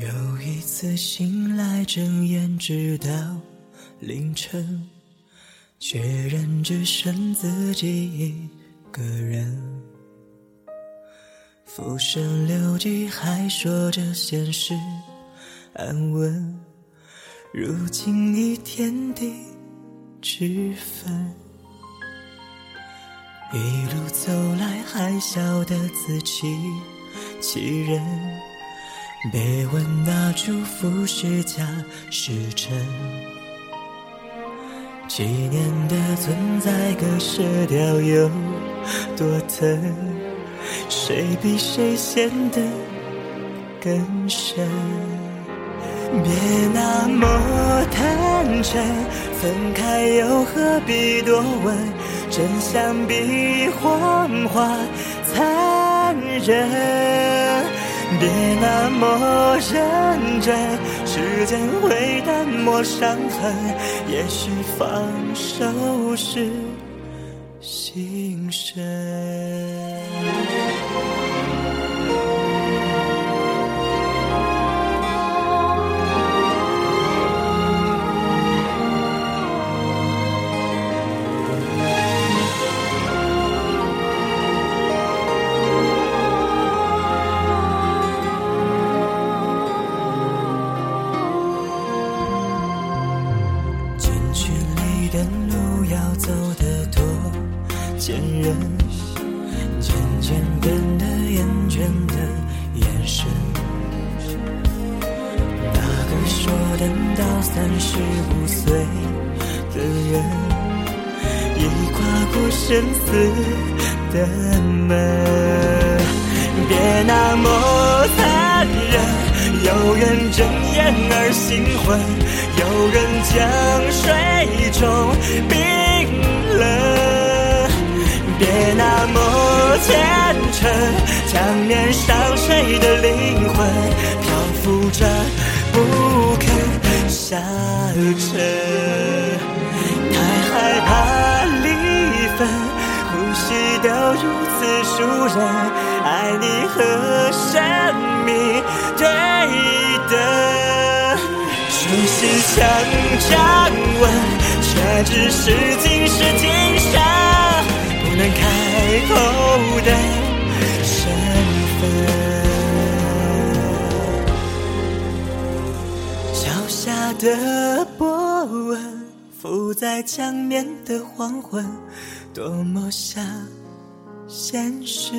又一次醒来，睁眼直到凌晨，确认只剩自己一个人。浮生六记，还说着现实安稳，如今已天地之分。一路走来，还笑得自欺欺人。别问那祝福是假是真，纪念的存在，割舍掉有多疼？谁比谁陷得更深？别那么坦诚，分开又何必多问？真相比谎话残忍，别那么认真，时间会淡漠伤痕，也许放手是心声。渐渐变得厌倦的眼神。那个说等到三十五岁的人，已跨过生死的门。别那么残忍。有人睁眼而醒昏，有人将水中冰冷。别那么虔诚，将面上谁的灵魂漂浮着不肯下沉。太害怕离分，呼吸都如此熟人。爱你和生命对等，熟悉像掌纹，却只是今时的波纹，浮在江面的黄昏，多么像现实。